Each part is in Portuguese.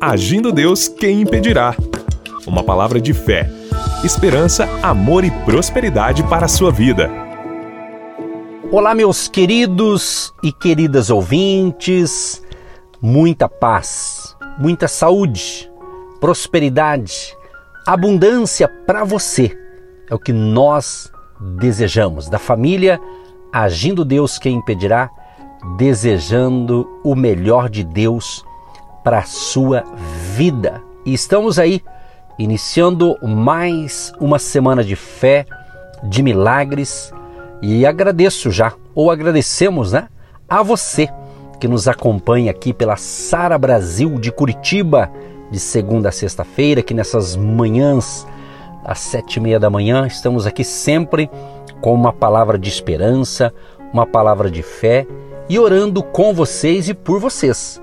Agindo Deus, quem impedirá? Uma palavra de fé, esperança, amor e prosperidade para a sua vida. Olá, meus queridos e queridas ouvintes, muita paz, muita saúde, prosperidade, abundância para você. É o que nós desejamos da família Agindo Deus, quem impedirá? Desejando o melhor de Deus para a sua vida. E estamos aí iniciando mais uma semana de fé, de milagres e agradeço já, ou agradecemos, né, a você que nos acompanha aqui pela Sara Brasil de Curitiba, de segunda a sexta-feira, que nessas manhãs às sete e meia da manhã estamos aqui sempre com uma palavra de esperança, uma palavra de fé e orando com vocês e por vocês.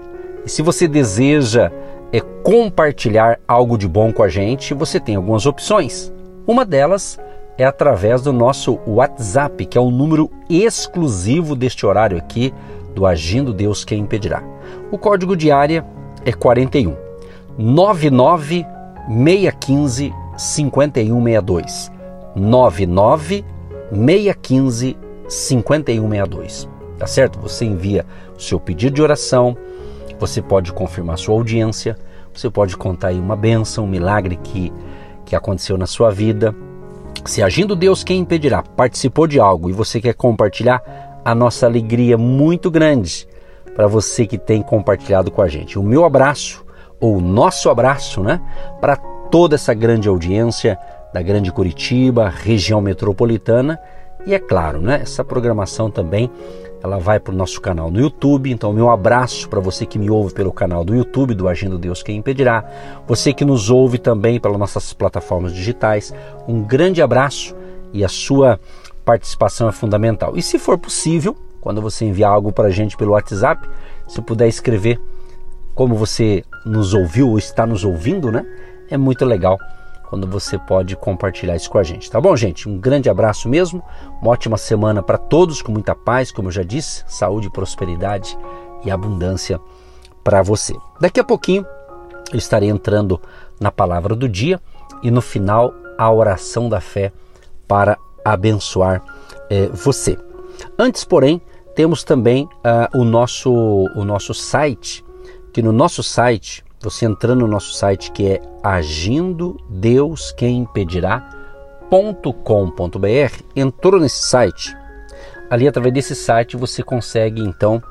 E se você deseja é compartilhar algo de bom com a gente, você tem algumas opções. Uma delas é através do nosso WhatsApp, que é o número exclusivo deste horário aqui do Agindo Deus Quem Impedirá. O código de área é 41 99 615 5162 99 615 5162. Tá certo? Você envia o seu pedido de oração, você pode confirmar sua audiência, você pode contar aí uma benção, um milagre que, que aconteceu na sua vida. Se agindo Deus, quem impedirá? Participou de algo e você quer compartilhar, a nossa alegria é muito grande para você que tem compartilhado com a gente. O meu abraço, ou o nosso abraço, né? Para toda essa grande audiência da Grande Curitiba, região metropolitana e é claro, né, essa programação também ela vai para o nosso canal no YouTube. Então, meu abraço para você que me ouve pelo canal do YouTube do Agindo Deus Quem Impedirá. Você que nos ouve também pelas nossas plataformas digitais. Um grande abraço e a sua participação é fundamental. E se for possível, quando você enviar algo para a gente pelo WhatsApp, se puder escrever como você nos ouviu ou está nos ouvindo, né? É muito legal quando você pode compartilhar isso com a gente. Tá bom, gente? Um grande abraço mesmo. Uma ótima semana para todos, com muita paz, como eu já disse, saúde, prosperidade e abundância para você. Daqui a pouquinho eu estarei entrando na palavra do dia e no final a oração da fé para abençoar eh, você. Antes, porém, temos também uh, o, nosso, o nosso site, que no nosso site você entrando no nosso site que é agindo Deus quem impedirá.com.br, entrou nesse site. Ali através desse site você consegue então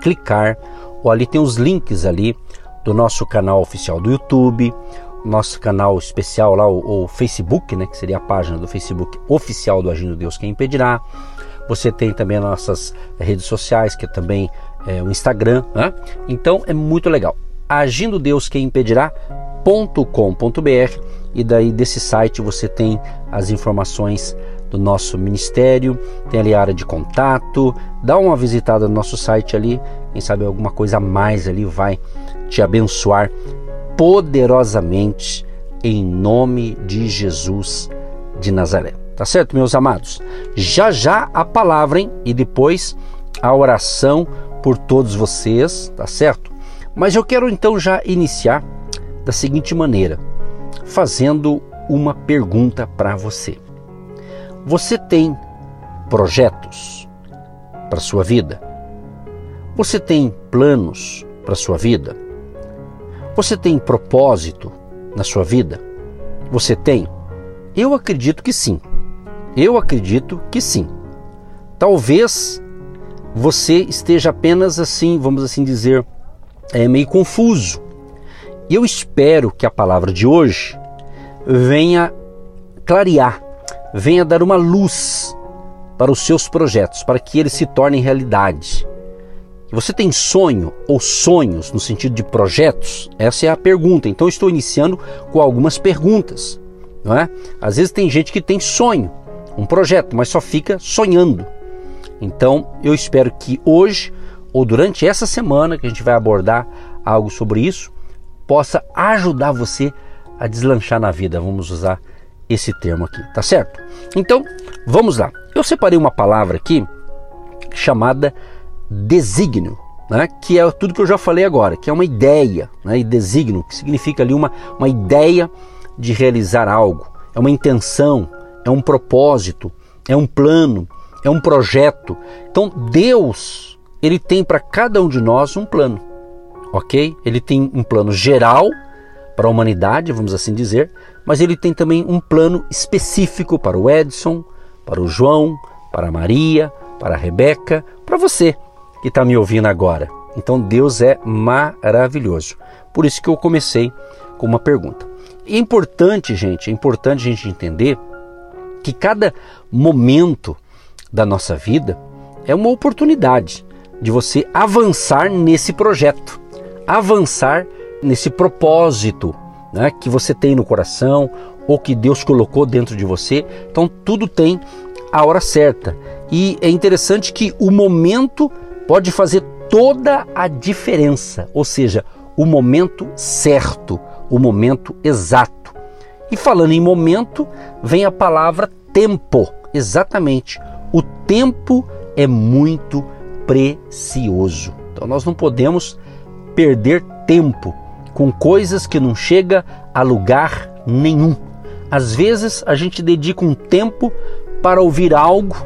clicar ou ali tem os links ali do nosso canal oficial do YouTube, nosso canal especial lá o, o Facebook, né, que seria a página do Facebook oficial do Agindo Deus quem impedirá. Você tem também as nossas redes sociais, que é também é, o Instagram. Né? Então é muito legal agindo Deus quem impedirá.com.br e daí desse site você tem as informações do nosso ministério, tem ali a área de contato, dá uma visitada no nosso site ali, quem sabe alguma coisa a mais ali vai te abençoar poderosamente em nome de Jesus de Nazaré. Tá certo, meus amados? Já já a palavra, hein? E depois a oração por todos vocês, tá certo? Mas eu quero então já iniciar da seguinte maneira, fazendo uma pergunta para você. Você tem projetos para sua vida? Você tem planos para sua vida? Você tem propósito na sua vida? Você tem? Eu acredito que sim. Eu acredito que sim. Talvez você esteja apenas assim, vamos assim dizer, é meio confuso. E eu espero que a palavra de hoje venha clarear, venha dar uma luz para os seus projetos, para que eles se tornem realidade. Você tem sonho ou sonhos no sentido de projetos? Essa é a pergunta. Então estou iniciando com algumas perguntas, não é? Às vezes tem gente que tem sonho, um projeto, mas só fica sonhando. Então eu espero que hoje ou durante essa semana que a gente vai abordar algo sobre isso, possa ajudar você a deslanchar na vida. Vamos usar esse termo aqui, tá certo? Então, vamos lá. Eu separei uma palavra aqui chamada desígnio. né, que é tudo que eu já falei agora, que é uma ideia, né, e designo, que significa ali uma, uma ideia de realizar algo, é uma intenção, é um propósito, é um plano, é um projeto. Então Deus, ele tem para cada um de nós um plano, ok? Ele tem um plano geral para a humanidade, vamos assim dizer, mas ele tem também um plano específico para o Edson, para o João, para a Maria, para a Rebeca, para você que está me ouvindo agora. Então Deus é maravilhoso. Por isso que eu comecei com uma pergunta. É importante, gente, é importante a gente entender que cada momento da nossa vida é uma oportunidade de você avançar nesse projeto, avançar nesse propósito né, que você tem no coração ou que Deus colocou dentro de você. Então tudo tem a hora certa. E é interessante que o momento pode fazer toda a diferença, ou seja, o momento certo, o momento exato. E falando em momento, vem a palavra tempo. Exatamente. O tempo é muito precioso. Então nós não podemos perder tempo com coisas que não chega a lugar nenhum. Às vezes a gente dedica um tempo para ouvir algo,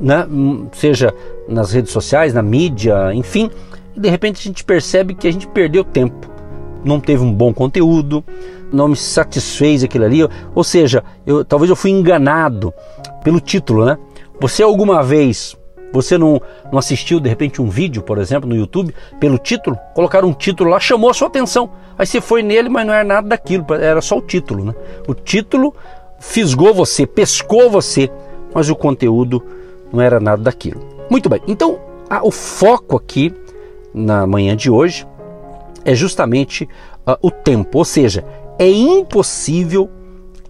né? seja nas redes sociais, na mídia, enfim, e de repente a gente percebe que a gente perdeu tempo, não teve um bom conteúdo, não me satisfez aquilo ali, ou seja, eu, talvez eu fui enganado pelo título, né? Você alguma vez, você não, não assistiu de repente um vídeo, por exemplo, no YouTube, pelo título? Colocaram um título lá, chamou a sua atenção. Aí você foi nele, mas não era nada daquilo, era só o título, né? O título fisgou você, pescou você, mas o conteúdo não era nada daquilo. Muito bem, então a, o foco aqui na manhã de hoje é justamente uh, o tempo, ou seja, é impossível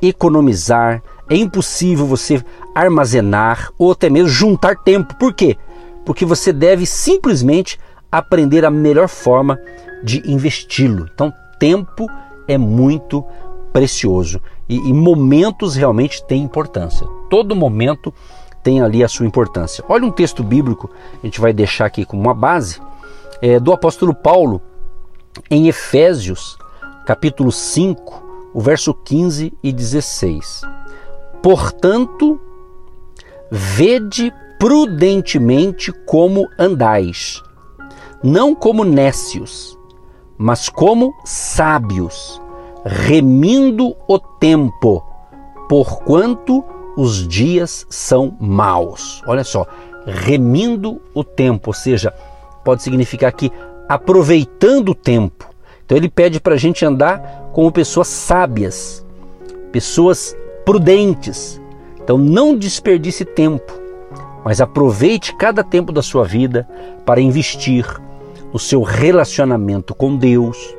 economizar, é impossível você armazenar ou até mesmo juntar tempo. Por quê? Porque você deve simplesmente aprender a melhor forma de investi-lo. Então, tempo é muito precioso e, e, momentos realmente têm importância. Todo momento tem ali a sua importância. Olha um texto bíblico, a gente vai deixar aqui como uma base, é, do apóstolo Paulo em Efésios, capítulo 5, o verso 15 e 16. Portanto, vede prudentemente como andais, não como nécios, mas como sábios, remindo o tempo, porquanto os dias são maus. Olha só, remindo o tempo, ou seja, pode significar que aproveitando o tempo. Então ele pede para a gente andar como pessoas sábias, pessoas prudentes. Então não desperdice tempo, mas aproveite cada tempo da sua vida para investir no seu relacionamento com Deus,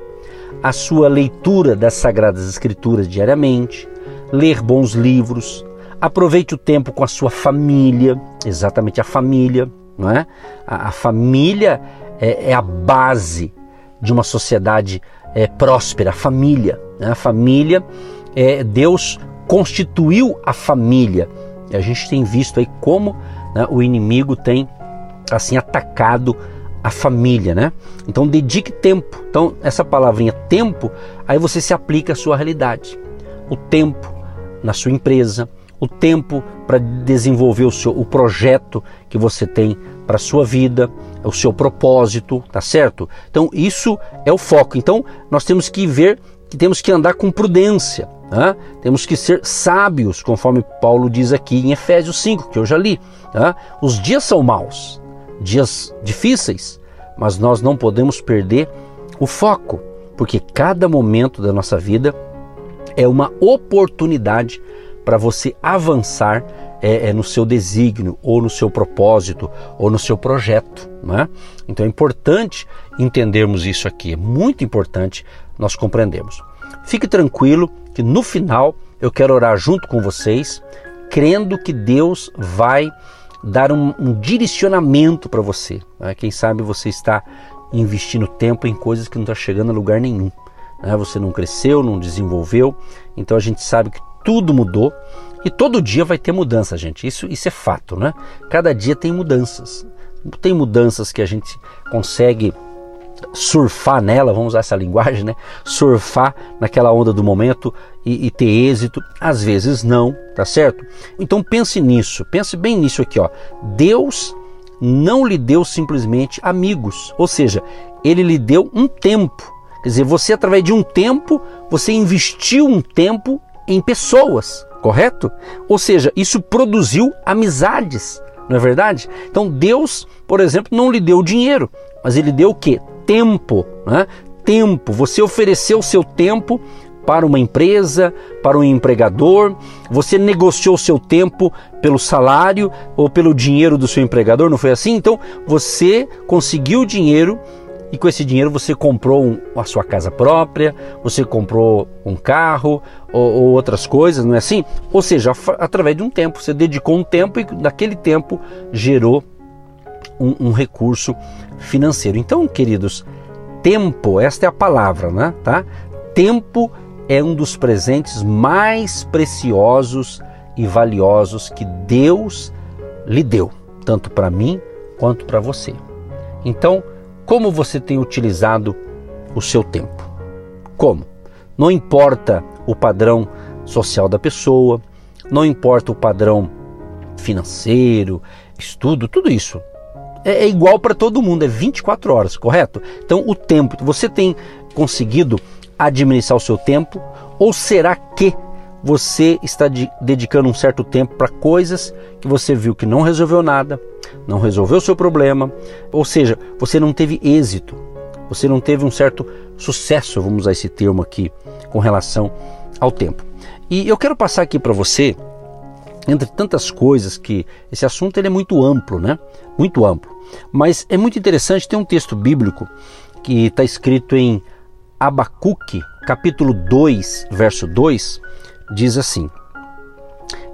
a sua leitura das Sagradas Escrituras diariamente, ler bons livros, aproveite o tempo com a sua família, exatamente a família, não é? A, a família é, é, a base de uma sociedade é, próspera, a família. Né? A família, é, Deus constituiu a família. E a gente tem visto aí como né, o inimigo tem assim atacado a família, né? Então dedique tempo. Então essa palavrinha tempo, aí você se aplica à sua realidade. O tempo na sua empresa, o tempo para desenvolver o seu o projeto que você tem para sua vida, o seu propósito, tá certo? Então isso é o foco. Então nós temos que ver que temos que andar com prudência, temos que ser sábios, conforme Paulo diz aqui em Efésios 5, que eu já li. Os dias são maus, dias difíceis, mas nós não podemos perder o foco, porque cada momento da nossa vida é uma oportunidade para você avançar é, é, no seu desígnio, ou no seu propósito, ou no seu projeto. Né? Então é importante entendermos isso aqui, é muito importante nós compreendermos. Fique tranquilo que no final eu quero orar junto com vocês, crendo que Deus vai dar um, um direcionamento para você. Né? Quem sabe você está investindo tempo em coisas que não está chegando a lugar nenhum. Né? Você não cresceu, não desenvolveu, então a gente sabe que tudo mudou e todo dia vai ter mudança, gente. Isso, isso é fato, né? Cada dia tem mudanças. Tem mudanças que a gente consegue surfar nela, vamos usar essa linguagem, né? Surfar naquela onda do momento e, e, ter êxito. Às vezes não, tá certo? Então pense nisso, pense bem nisso aqui, ó. Deus não lhe deu simplesmente amigos, ou seja, ele lhe deu um tempo. Quer dizer, você através de um tempo, você investiu um tempo em pessoas, correto? Ou seja, isso produziu amizades, não é verdade? Então Deus, por exemplo, não lhe deu dinheiro, mas ele deu o quê? Tempo, né? Tempo. Você ofereceu o seu tempo para uma empresa, para um empregador, você negociou seu tempo pelo salário ou pelo dinheiro do seu empregador, não foi assim? Então você conseguiu dinheiro e com esse dinheiro você comprou um, a sua casa própria, você comprou um carro ou, ou, outras coisas, não é assim? Ou seja, através de um tempo, você dedicou um tempo e naquele tempo gerou um, um recurso financeiro. Então, queridos, tempo, esta é a palavra, né? Tá? Tempo é um dos presentes mais preciosos e valiosos que Deus lhe deu, tanto para mim quanto para você. Então, como você tem utilizado o seu tempo? Como? Não importa o padrão social da pessoa, não importa o padrão financeiro, estudo, tudo isso. É, é igual para todo mundo, é 24 horas, correto? Então, o tempo, você tem conseguido administrar o seu tempo? Ou será que você está de, dedicando um certo tempo para coisas que você viu que não resolveu nada, não resolveu o seu problema, ou seja, você não teve êxito, você não teve um certo sucesso, vamos usar esse termo aqui, com relação ao tempo. E eu quero passar aqui para você, entre tantas coisas que esse assunto ele é muito amplo, né? Muito amplo. Mas é muito interessante, tem um texto bíblico que está escrito em Abacuque, capítulo 2, verso 2, diz assim: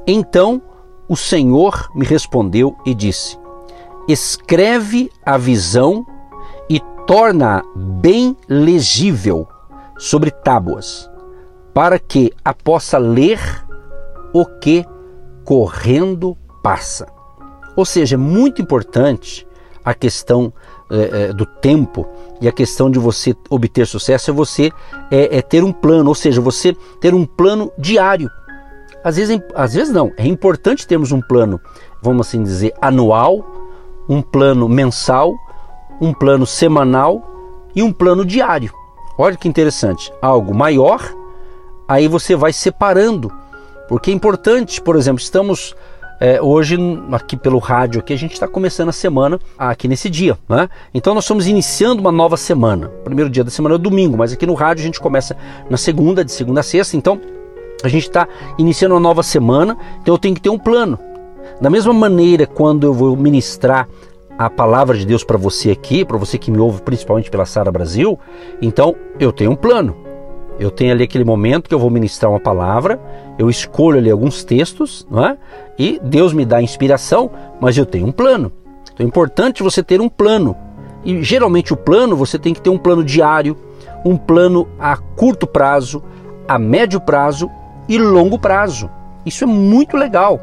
Então o Senhor me respondeu e disse: Escreve a visão e torna-a bem legível sobre tábuas, para que a possa ler o que correndo passa. Ou seja, é muito importante a questão é, é, do tempo e a questão de você obter sucesso é você é, é, ter um plano, ou seja, você ter um plano diário. Às vezes, às vezes não, é importante termos um plano, vamos assim dizer, anual, um plano mensal, um plano semanal e um plano diário. Olha que interessante, algo maior, aí você vai separando, porque é importante, por exemplo, estamos é, hoje, aqui pelo rádio, aqui, a gente está começando a semana aqui nesse dia. Né? Então nós estamos iniciando uma nova semana. O primeiro dia da semana é domingo, mas aqui no rádio a gente começa na segunda, de segunda a sexta. Então a gente está iniciando uma nova semana, então eu tenho que ter um plano. Da mesma maneira, quando eu vou ministrar a palavra de Deus para você aqui, para você que me ouve principalmente pela Sara Brasil, então eu tenho um plano. Eu tenho ali aquele momento que eu vou ministrar uma palavra, eu escolho ali alguns textos, não é? E Deus me dá inspiração, mas eu tenho um plano. Então é importante você ter um plano. E geralmente o plano você tem que ter um plano diário, um plano a curto prazo, a médio prazo e longo prazo. Isso é muito legal.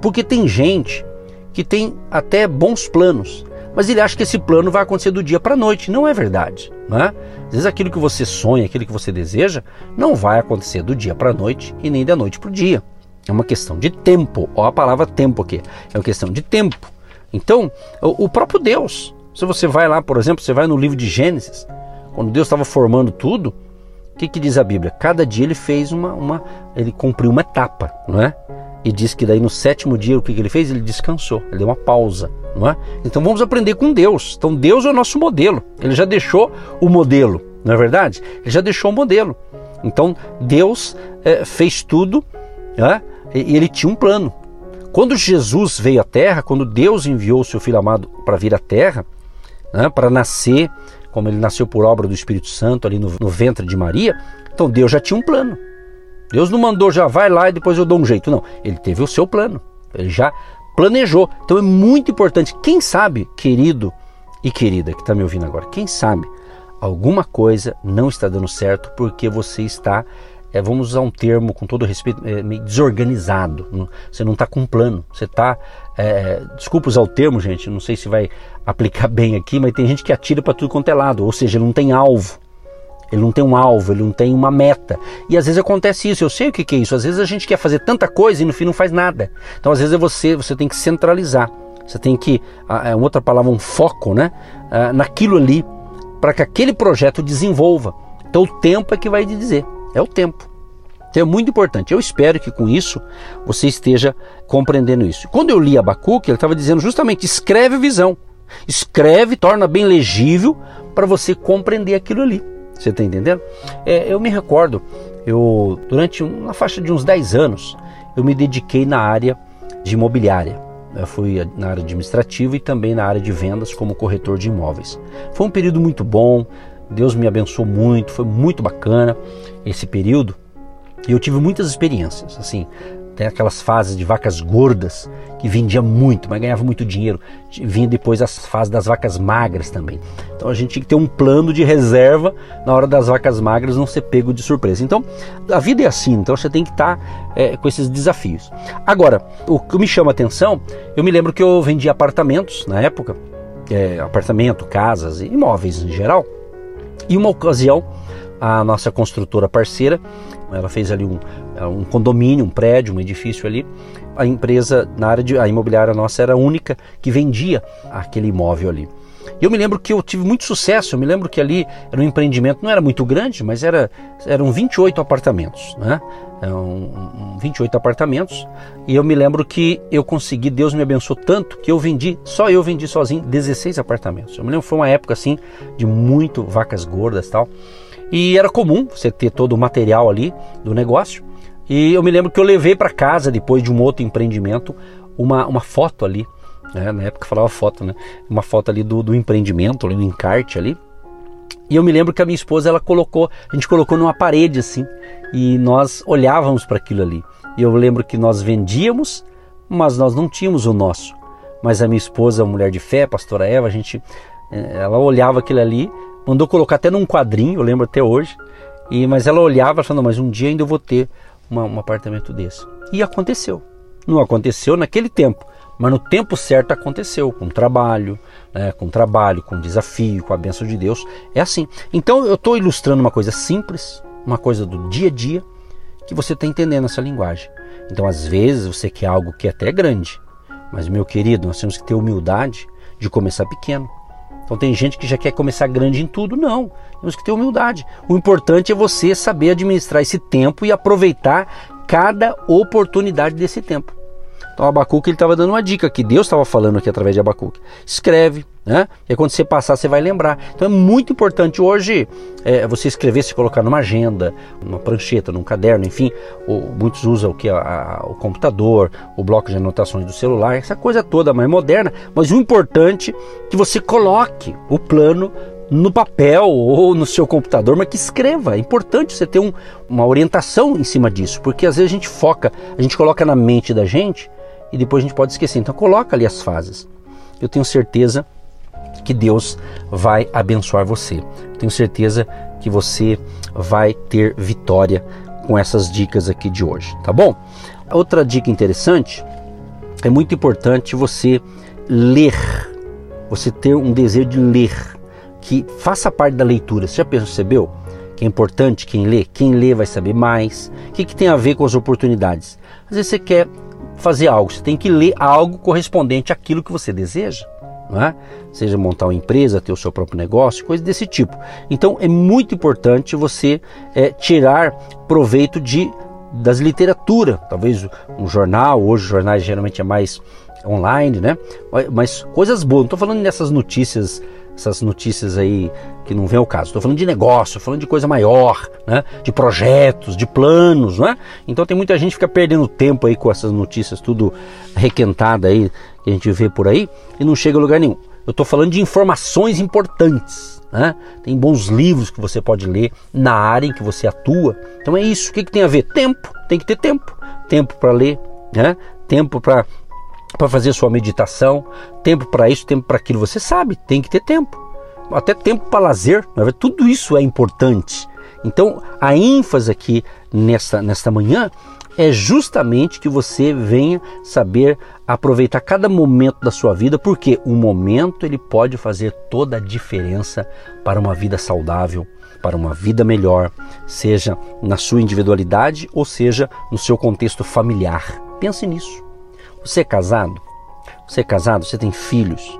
Porque tem gente que tem até bons planos, mas ele acha que esse plano vai acontecer do dia para a noite. Não é verdade. Né? Às vezes aquilo que você sonha, aquilo que você deseja, não vai acontecer do dia para a noite e nem da noite para o dia. É uma questão de tempo. Olha a palavra tempo aqui. É uma questão de tempo. Então, o próprio Deus, se você vai lá, por exemplo, você vai no livro de Gênesis, quando Deus estava formando tudo, o que, que diz a Bíblia? Cada dia ele fez uma, uma, ele cumpriu uma etapa, não é? E diz que daí no sétimo dia o que, ele fez? Ele descansou, ele deu uma pausa não é? Então vamos aprender com Deus. Então Deus é o nosso modelo. Ele já deixou o modelo, não é verdade? Ele já deixou o modelo. Então Deus é, fez tudo é? e ele tinha um plano. Quando Jesus veio à Terra, quando Deus enviou o seu Filho amado para vir à Terra, né, para nascer, como ele nasceu por obra do Espírito Santo ali no, no ventre de Maria, então Deus já tinha um plano. Deus não mandou já vai lá e depois eu dou um jeito, não. Ele teve o seu plano. Ele já planejou. Então é muito importante. Quem sabe, querido e querida que está me ouvindo agora, quem sabe alguma coisa não está dando certo porque você está é, vamos usar um termo com todo respeito, é, meio desorganizado. Você não está com um plano, você está. É, desculpa usar o termo, gente, não sei se vai aplicar bem aqui, mas tem gente que atira para tudo quanto é lado, ou seja, não tem alvo. Ele não tem um alvo, ele não tem uma meta. E às vezes acontece isso, eu sei o que, que é isso. Às vezes a gente quer fazer tanta coisa e no fim não faz nada. Então às vezes é você, você tem que centralizar. Você tem que, é outra palavra, um foco, né? naquilo ali, para que aquele projeto desenvolva. Então o tempo é que vai dizer, é o tempo. Então é muito importante. Eu espero que com isso você esteja compreendendo isso. Quando eu li Abacuque, ele estava dizendo justamente: escreve visão, escreve, torna bem legível para você compreender aquilo ali. Você está entendendo? É, eu me recordo, eu durante uma faixa de uns 10 anos, eu me dediquei na área de imobiliária. Eu fui na área administrativa e também na área de vendas como corretor de imóveis. Foi um período muito bom, Deus me abençoou muito, foi muito bacana esse período. E eu tive muitas experiências, assim, tem aquelas fases de vacas gordas que vendia muito, mas ganhava muito dinheiro. Vinha depois as fases das vacas magras também. Então a gente tinha que ter um plano de reserva na hora das vacas magras não ser pego de surpresa. Então a vida é assim, então você tem que estar é, com esses desafios. Agora, o que me chama a atenção, eu me lembro que eu vendia apartamentos na época, é, apartamento, casas, imóveis em geral. E uma ocasião, a nossa construtora parceira, ela fez ali um, um condomínio, um prédio, um edifício ali. A empresa na área de a imobiliária nossa era a única que vendia aquele imóvel ali. E eu me lembro que eu tive muito sucesso. Eu me lembro que ali era um empreendimento, não era muito grande, mas era, eram 28 apartamentos, né? Um, um, 28 apartamentos. E eu me lembro que eu consegui, Deus me abençoou tanto que eu vendi, só eu vendi sozinho 16 apartamentos. Eu me lembro que foi uma época assim de muito vacas gordas tal. E era comum você ter todo o material ali do negócio. E eu me lembro que eu levei para casa, depois de um outro empreendimento, uma, uma foto ali né? Na época falava foto, né? Uma foto ali do, do empreendimento, ali, do encarte ali. E eu me lembro que a minha esposa ela colocou, a gente colocou numa parede assim, e nós olhávamos para aquilo ali. E eu lembro que nós vendíamos, mas nós não tínhamos o nosso. Mas a minha esposa, a mulher de fé, a pastora Eva, a gente, eh, ela olhava aquilo ali, mandou colocar até num quadrinho, eu lembro até hoje. E mas ela olhava falando, mas um dia ainda eu vou ter uma, um apartamento desse. E aconteceu. Não aconteceu naquele tempo, mas no tempo certo aconteceu, com trabalho, né, com trabalho, com desafio, com a bênção de Deus. É assim. Então eu estou ilustrando uma coisa simples, uma coisa do dia a dia, que você está entendendo essa linguagem. Então às vezes você quer algo que é até grande, mas meu querido, nós temos que ter humildade de começar pequeno. Então tem gente que já quer começar grande em tudo, não. Temos que ter humildade. O importante é você saber administrar esse tempo e aproveitar cada oportunidade desse tempo. Então Abacuque ele estava dando uma dica que Deus estava falando aqui através de Abacuque. Escreve, né? E quando você passar, você vai lembrar. Então é muito importante hoje é, você escrever, se colocar numa agenda, numa prancheta, num caderno, enfim. Ou, muitos usam o que a, a, o computador, o bloco de anotações do celular, essa coisa toda mais moderna. Mas o importante é que você coloque o plano no papel ou no seu computador, mas que escreva. É importante você ter um, uma orientação em cima disso, porque às vezes a gente foca, a gente coloca na mente da gente e depois a gente pode esquecer. Então coloca ali as fases. Eu tenho certeza que Deus vai abençoar você. Tenho certeza que você vai ter vitória com essas dicas aqui de hoje, tá bom? Outra dica interessante é muito importante você ler, você ter um desejo de ler, que faça parte da leitura. Você já percebeu que é importante quem lê? Quem lê vai saber mais. O que, que tem a ver com as oportunidades? Às vezes você quer fazer algo, você tem que ler algo correspondente àquilo que você deseja. Não é? Seja montar uma empresa, ter o seu próprio negócio, coisa desse tipo. Então é muito importante você é, tirar proveito de das literatura, talvez um jornal, hoje os jornais geralmente é mais online, né? Mas coisas boas. Não estou falando dessas notícias essas notícias aí que não vem ao caso. Estou falando de negócio, falando de coisa maior, né? de projetos, de planos. Né? Então tem muita gente que fica perdendo tempo aí com essas notícias tudo requentada aí que a gente vê por aí e não chega a lugar nenhum. Eu estou falando de informações importantes. Né? Tem bons livros que você pode ler na área em que você atua. Então é isso. O que, que tem a ver? Tempo. Tem que ter tempo. Tempo para ler, né? tempo para para fazer sua meditação, tempo para isso, tempo para aquilo. Você sabe, tem que ter tempo. Até tempo para lazer, tudo isso é importante. Então, a ênfase aqui nesta, nesta manhã é justamente que você venha saber aproveitar cada momento da sua vida, porque o momento ele pode fazer toda a diferença para uma vida saudável, para uma vida melhor, seja na sua individualidade ou seja no seu contexto familiar. Pense nisso. Você é casado? Você é casado? Você tem filhos?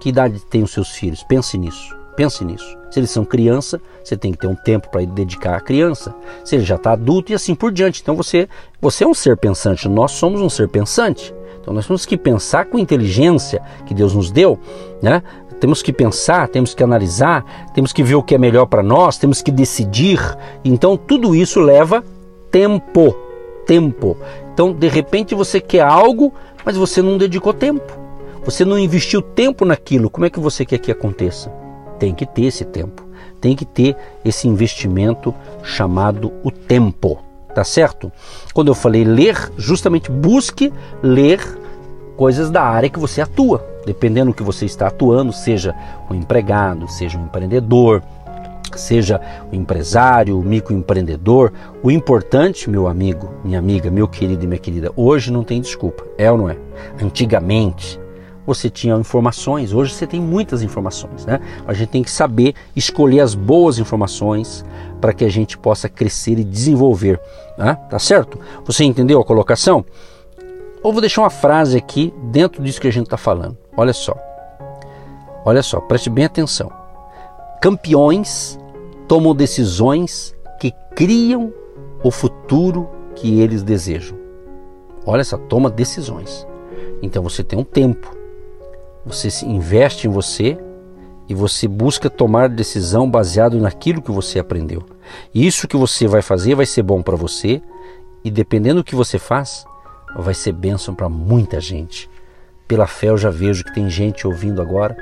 Que idade tem os seus filhos? Pense nisso. Pense nisso. Se eles são criança, você tem que ter um tempo para dedicar à criança. Se ele já está adulto e assim por diante. Então você, você é um ser pensante. Nós somos um ser pensante. Então nós temos que pensar com inteligência que Deus nos deu, né? Temos que pensar, temos que analisar, temos que ver o que é melhor para nós, temos que decidir. Então tudo isso leva tempo, tempo. Então de repente você quer algo, mas você não dedicou tempo. Você não investiu tempo naquilo. Como é que você quer que aconteça? tem que ter esse tempo, tem que ter esse investimento chamado o tempo, tá certo? Quando eu falei ler, justamente busque ler coisas da área que você atua, dependendo do que você está atuando, seja um empregado, seja um empreendedor, seja o empresário, o microempreendedor, o importante, meu amigo, minha amiga, meu querido e minha querida, hoje não tem desculpa, é ou não é? Antigamente, você tinha informações, hoje você tem muitas informações, né? A gente tem que saber escolher as boas informações para que a gente possa crescer e desenvolver, né? tá certo? Você entendeu a colocação? Ou vou deixar uma frase aqui dentro disso que a gente está falando. Olha só, olha só, preste bem atenção. Campeões tomam decisões que criam o futuro que eles desejam. Olha só, toma decisões. Então você tem um tempo você se investe em você e você busca tomar decisão baseado naquilo que você aprendeu. Isso que você vai fazer vai ser bom para você e dependendo do que você faz, vai ser bênção para muita gente. Pela fé eu já vejo que tem gente ouvindo agora.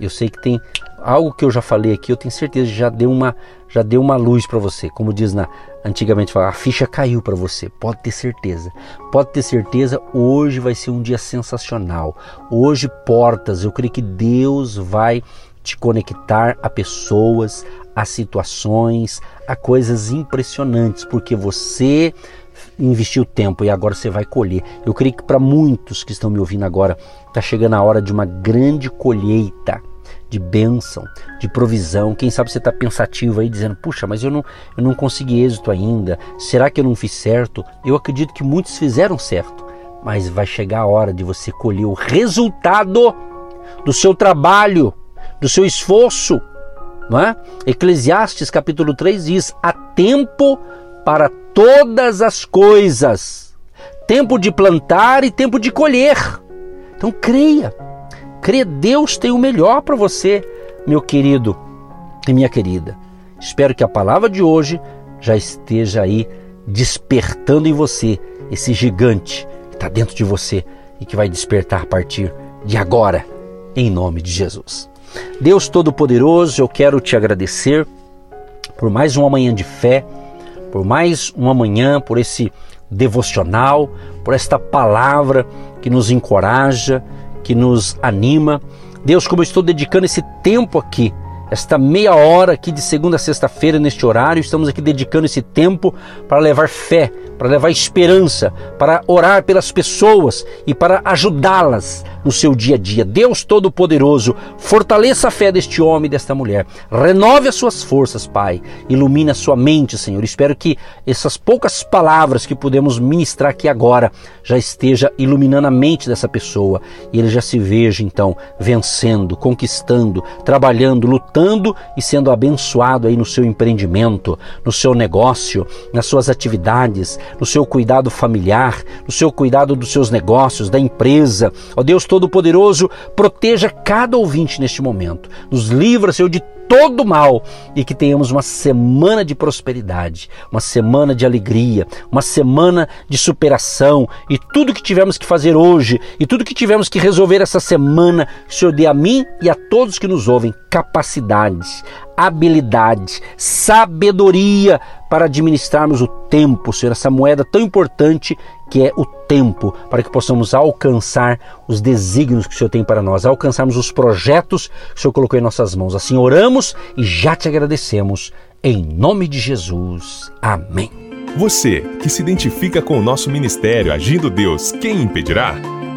Eu sei que tem algo que eu já falei aqui, eu tenho certeza já deu uma, já deu uma luz para você. Como diz na antigamente, a ficha caiu para você. Pode ter certeza. Pode ter certeza, hoje vai ser um dia sensacional. Hoje portas, eu creio que Deus vai te conectar a pessoas, a situações, a coisas impressionantes, porque você investiu tempo e agora você vai colher. Eu creio que para muitos que estão me ouvindo agora, está chegando a hora de uma grande colheita de bênção, de provisão. Quem sabe você está pensativo aí dizendo: puxa, mas eu não, eu não consegui êxito ainda. Será que eu não fiz certo? Eu acredito que muitos fizeram certo, mas vai chegar a hora de você colher o resultado do seu trabalho, do seu esforço. Não é? Eclesiastes capítulo 3 diz: há tempo para todas as coisas, tempo de plantar e tempo de colher. Então creia, Crê, Deus tem o melhor para você, meu querido e minha querida. Espero que a palavra de hoje já esteja aí despertando em você esse gigante que está dentro de você e que vai despertar a partir de agora, em nome de Jesus. Deus Todo-Poderoso, eu quero te agradecer por mais uma manhã de fé, por mais uma manhã, por esse devocional, por esta palavra que nos encoraja, que nos anima. Deus, como eu estou dedicando esse tempo aqui, esta meia hora aqui de segunda a sexta-feira, neste horário, estamos aqui dedicando esse tempo para levar fé, para levar esperança, para orar pelas pessoas e para ajudá-las no seu dia a dia. Deus Todo-Poderoso, fortaleça a fé deste homem e desta mulher. Renove as suas forças, Pai. Ilumine a sua mente, Senhor. Espero que essas poucas palavras que podemos ministrar aqui agora já esteja iluminando a mente dessa pessoa e ele já se veja então vencendo, conquistando, trabalhando, lutando e sendo abençoado aí no seu empreendimento, no seu negócio, nas suas atividades, no seu cuidado familiar, no seu cuidado dos seus negócios, da empresa. Ó Deus Todo-Poderoso, proteja cada ouvinte neste momento. Nos livra, Senhor, de todo mal e que tenhamos uma semana de prosperidade, uma semana de alegria, uma semana de superação. E tudo que tivemos que fazer hoje e tudo que tivemos que resolver essa semana, que o Senhor dê a mim e a todos que nos ouvem capacidades, habilidade, sabedoria para administrarmos o tempo, Senhor, essa moeda tão importante que é o tempo, para que possamos alcançar os desígnios que o Senhor tem para nós, alcançarmos os projetos que o Senhor colocou em nossas mãos. Assim oramos e já te agradecemos Em nome de Jesus. Amém. Você que se identifica com o nosso ministério Agindo Deus, quem impedirá?